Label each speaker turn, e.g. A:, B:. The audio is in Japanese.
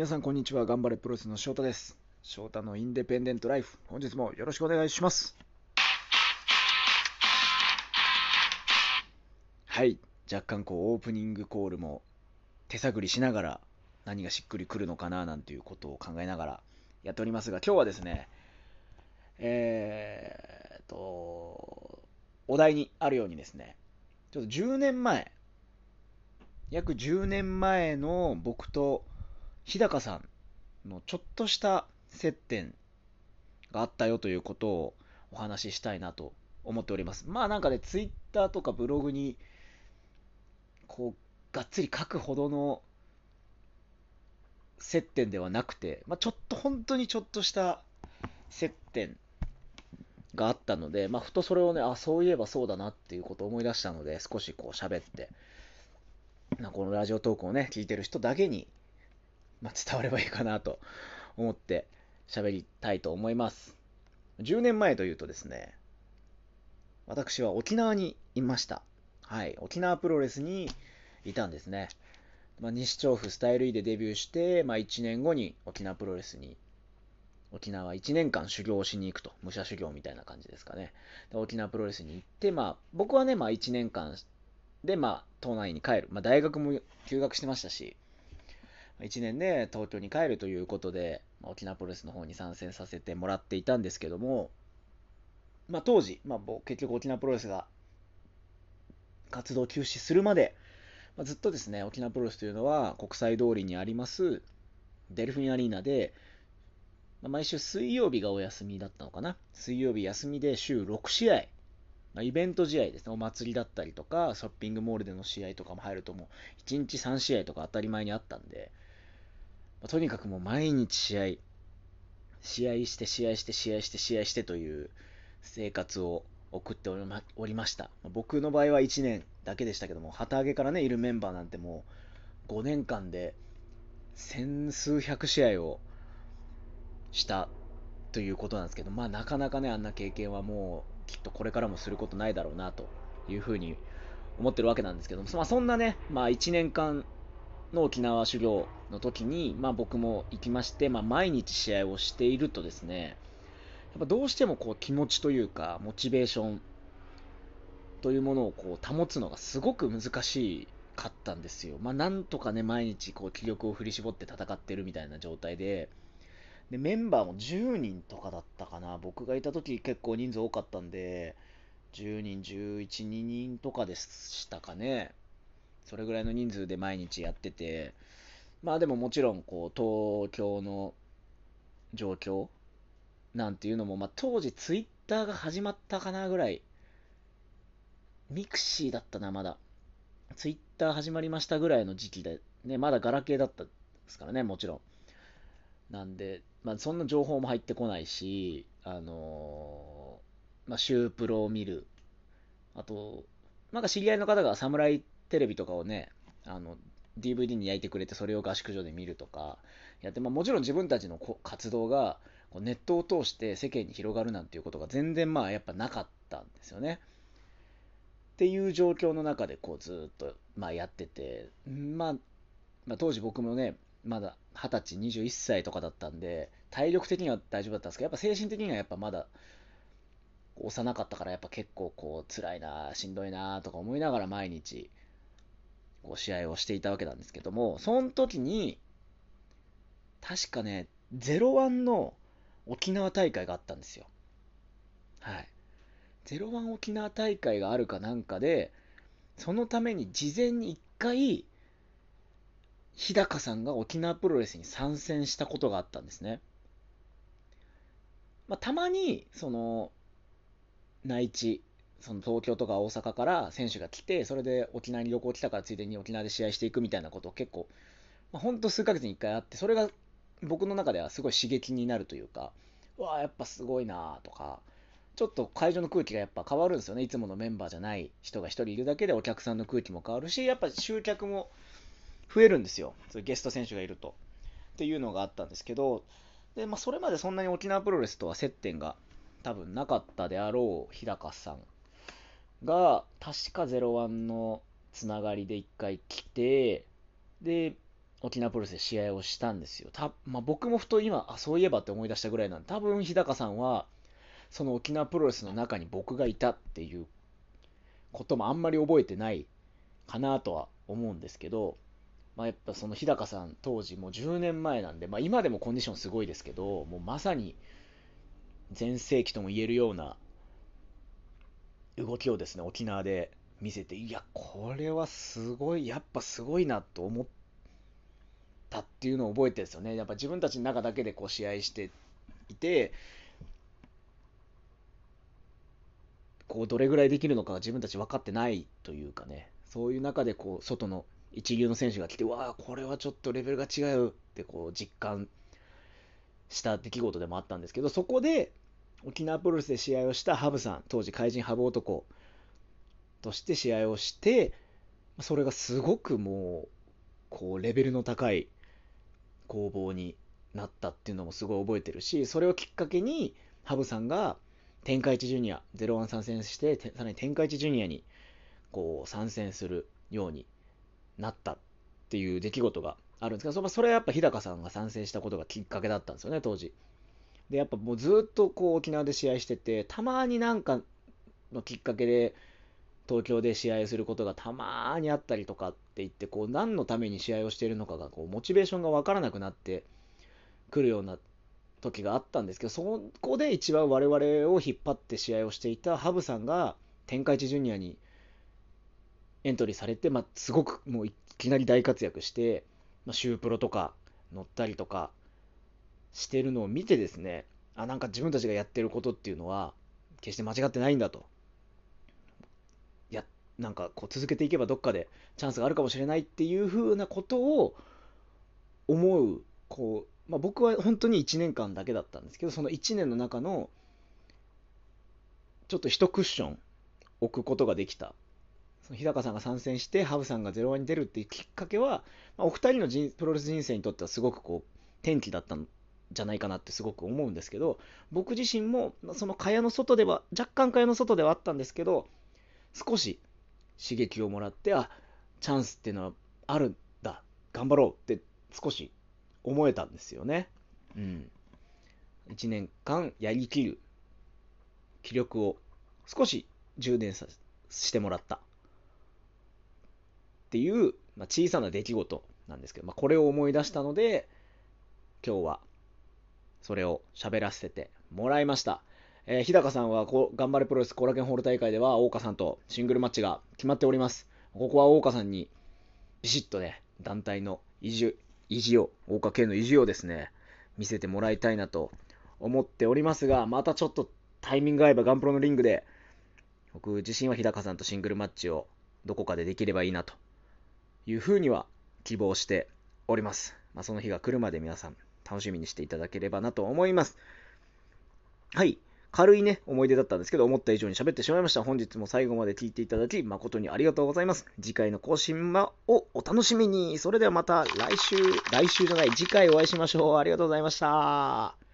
A: 皆さんこんにちは。頑張れプロレスの翔太です。翔太のインデペンデントライフ。本日もよろしくお願いします。はい。若干こうオープニングコールも手探りしながら何がしっくりくるのかななんていうことを考えながらやっておりますが今日はですねえー、っとお題にあるようにですねちょっと10年前約10年前の僕と日高さんのちょっとした接点があったよということをお話ししたいなと思っております。まあなんかね、ツイッターとかブログに、こう、がっつり書くほどの接点ではなくて、まあちょっと本当にちょっとした接点があったので、まあふとそれをね、あ、そういえばそうだなっていうことを思い出したので、少しこう喋って、このラジオトークをね、聞いてる人だけにまあ、伝わればいいかなと思って喋りたいと思います。10年前というとですね、私は沖縄にいました。はい、沖縄プロレスにいたんですね。まあ、西調布スタイル E でデビューして、まあ、1年後に沖縄プロレスに、沖縄1年間修行しに行くと、武者修行みたいな感じですかね。で沖縄プロレスに行って、まあ、僕はね、まあ、1年間で、まあ、島内に帰る。まあ、大学も休学してましたし、1年で東京に帰るということで、沖縄プロレスの方に参戦させてもらっていたんですけども、まあ、当時、まあ、結局沖縄プロレスが活動休止するまで、まあ、ずっとですね、沖縄プロレスというのは国際通りにありますデルフィンアリーナで、まあ、毎週水曜日がお休みだったのかな。水曜日休みで週6試合、ま、イベント試合ですね、お祭りだったりとか、ショッピングモールでの試合とかも入るともう1日3試合とか当たり前にあったんで、まあ、とにかくもう毎日試合、試合して試合して試合して試合してという生活を送っておりました。まあ、僕の場合は1年だけでしたけども、旗揚げからね、いるメンバーなんてもう5年間で千数百試合をしたということなんですけど、まあなかなかね、あんな経験はもうきっとこれからもすることないだろうなというふうに思ってるわけなんですけども、まあ、そんなね、まあ1年間の沖縄修行の時に、まあ、僕も行きまして、まあ、毎日試合をしているとですね、やっぱどうしてもこう気持ちというか、モチベーションというものをこう保つのがすごく難しかったんですよ。まあ、なんとかね、毎日こう気力を振り絞って戦ってるみたいな状態で、でメンバーも10人とかだったかな。僕がいた時結構人数多かったんで、10人、11、2人とかでしたかね。それぐらいの人数で毎日やってて、まあでももちろん、こう、東京の状況なんていうのも、まあ当時ツイッターが始まったかなぐらい、ミクシーだったな、まだ。ツイッター始まりましたぐらいの時期で、ね、まだガラケーだったですからね、もちろん。なんで、まあそんな情報も入ってこないし、あのー、まあ、シュープロを見る。あと、なんか知り合いの方が侍テレビとかをね、あの、DVD に焼いてくれて、それを合宿所で見るとか、やって、まあ、もちろん自分たちの活動が、ネットを通して世間に広がるなんていうことが全然まあやっぱなかったんですよね。っていう状況の中でこうずっとまあやってて、まあ、まあ、当時僕もね、まだ20歳、21歳とかだったんで、体力的には大丈夫だったんですけど、やっぱ精神的にはやっぱまだ幼かったからやっぱ結構こう辛いな、しんどいなとか思いながら毎日こう試合をしていたわけなんですけども、その時に、確かね、01の沖縄大会があったんですよ。はい。01沖縄大会があるかなんかで、そのために事前に一回、日高さんが沖縄プロレスに参戦したことがあったんですね。まあ、たまに、その、内地その東京とか大阪から選手が来て、それで沖縄に旅行来たからついでに沖縄で試合していくみたいなことを結構、まあ、ほんと数ヶ月に1回あって、それが僕の中ではすごい刺激になるというか、うわあ、やっぱすごいなとか、ちょっと会場の空気がやっぱ変わるんですよね。いつものメンバーじゃない人が1人いるだけでお客さんの空気も変わるし、やっぱ集客も増えるんですよ。そういうゲスト選手がいると。っていうのがあったんですけど、でまあ、それまでそんなに沖縄プロレスとは接点が多分なかったであろう日高さんが、確か01のつながりで一回来て、で、沖縄プロレスで試合をしたんですよ。たまあ、僕もふと今あ、そういえばって思い出したぐらいなんで、多分日高さんは、その沖縄プロレスの中に僕がいたっていうこともあんまり覚えてないかなとは思うんですけど、まあ、やっぱその日高さん当時もう10年前なんで、まあ、今でもコンディションすごいですけど、もうまさに全盛期とも言えるような動きをですね、沖縄で見せて、いや、これはすごい、やっぱすごいなと思ったっていうのを覚えてるんですよね。やっぱ自分たちの中だけでこう試合していて、こうどれぐらいできるのか自分たち分かってないというかね、そういう中でこう外の一流の選手が来て、わあ、これはちょっとレベルが違うってこう実感した出来事でもあったんですけど、そこで沖縄プロレスで試合をしたハブさん、当時怪人ハブ男として試合をして、それがすごくもう、こう、レベルの高い攻防になったっていうのもすごい覚えてるし、それをきっかけに、ハブさんが天下一ジュニア、01参戦して、さらに天下一ジュニアにこう参戦するようになったっていう出来事があるんですけど、それはやっぱ日高さんが参戦したことがきっかけだったんですよね、当時。で、やっぱもうずっとこう沖縄で試合してて、たまになんかのきっかけで、東京で試合することがたまにあったりとかって言って、こう何のために試合をしているのかが、こうモチベーションがわからなくなってくるような時があったんですけど、そこで一番我々を引っ張って試合をしていたハブさんが天下一ジュニアにエントリーされて、まあ、すごくもういきなり大活躍して、まあ、シュープロとか乗ったりとかしてるのを見てですね、あ、なんか自分たちがやってることっていうのは、決して間違ってないんだと。いや、なんかこう続けていけばどっかでチャンスがあるかもしれないっていう風なことを思う、こう、まあ、僕は本当に1年間だけだったんですけど、その1年の中の、ちょっと一クッション置くことができた。日高さんが参戦して、ハブさんが0話に出るっていうきっかけは、まあ、お二人の人プロレス人生にとってはすごくこう、転機だったじゃないかなってすごく思うんですけど、僕自身もその蚊帳の外では、若干蚊帳の外ではあったんですけど、少し刺激をもらって、あ、チャンスっていうのはあるんだ、頑張ろうって少し思えたんですよね。うん。1年間やりきる気力を少し充電さしてもらったっていう、まあ、小さな出来事なんですけど、まあ、これを思い出したので、今日はそれを喋らせてもらいました。えー、日高さんはこ頑張れプロレスコラケンホール大会では、大岡さんとシングルマッチが決まっております。ここは大岡さんにビシッとね、団体の意地意地を、大岡系の意地をですね、見せてもらいたいなと思っておりますが、またちょっとタイミング合えばガンプロのリングで、僕自身は日高さんとシングルマッチをどこかでできればいいなというふうには希望しております。まあ、その日が来るまで皆さん楽しみにしていただければなと思います。はい。軽いね、思い出だったんですけど、思った以上に喋ってしまいました。本日も最後まで聴いていただき、誠にありがとうございます。次回の更新をお楽しみに。それではまた来週、来週じゃない、次回お会いしましょう。ありがとうございました。